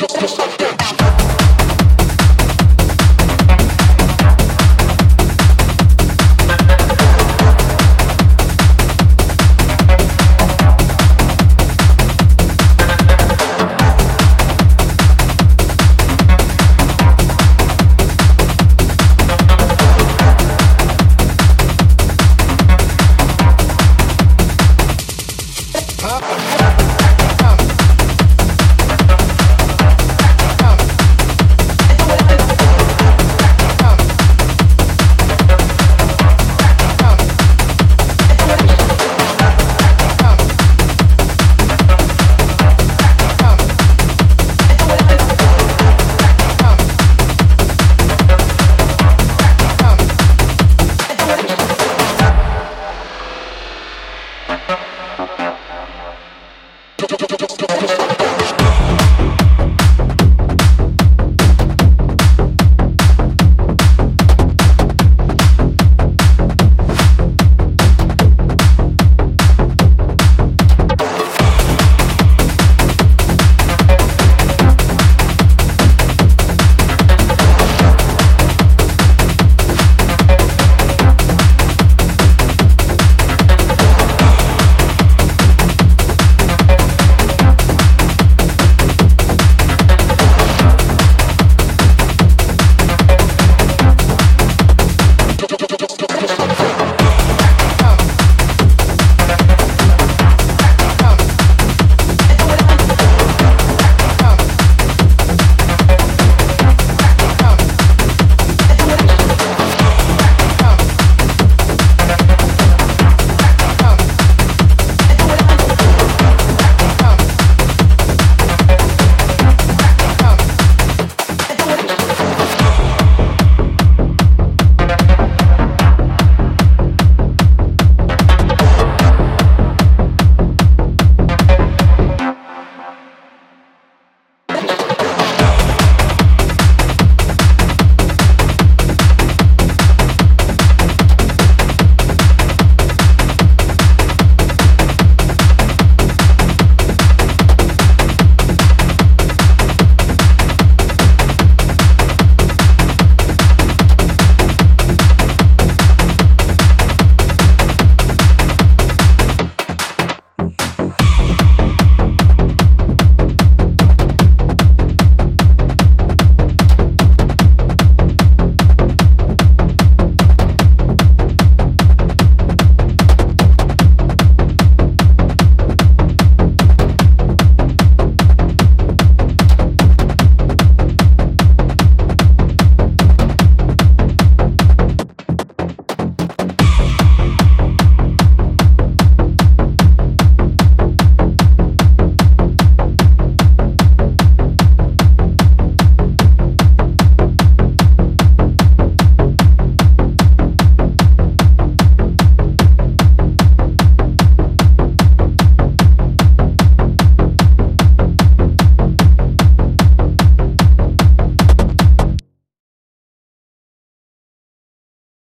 Deus, Deus, Deus,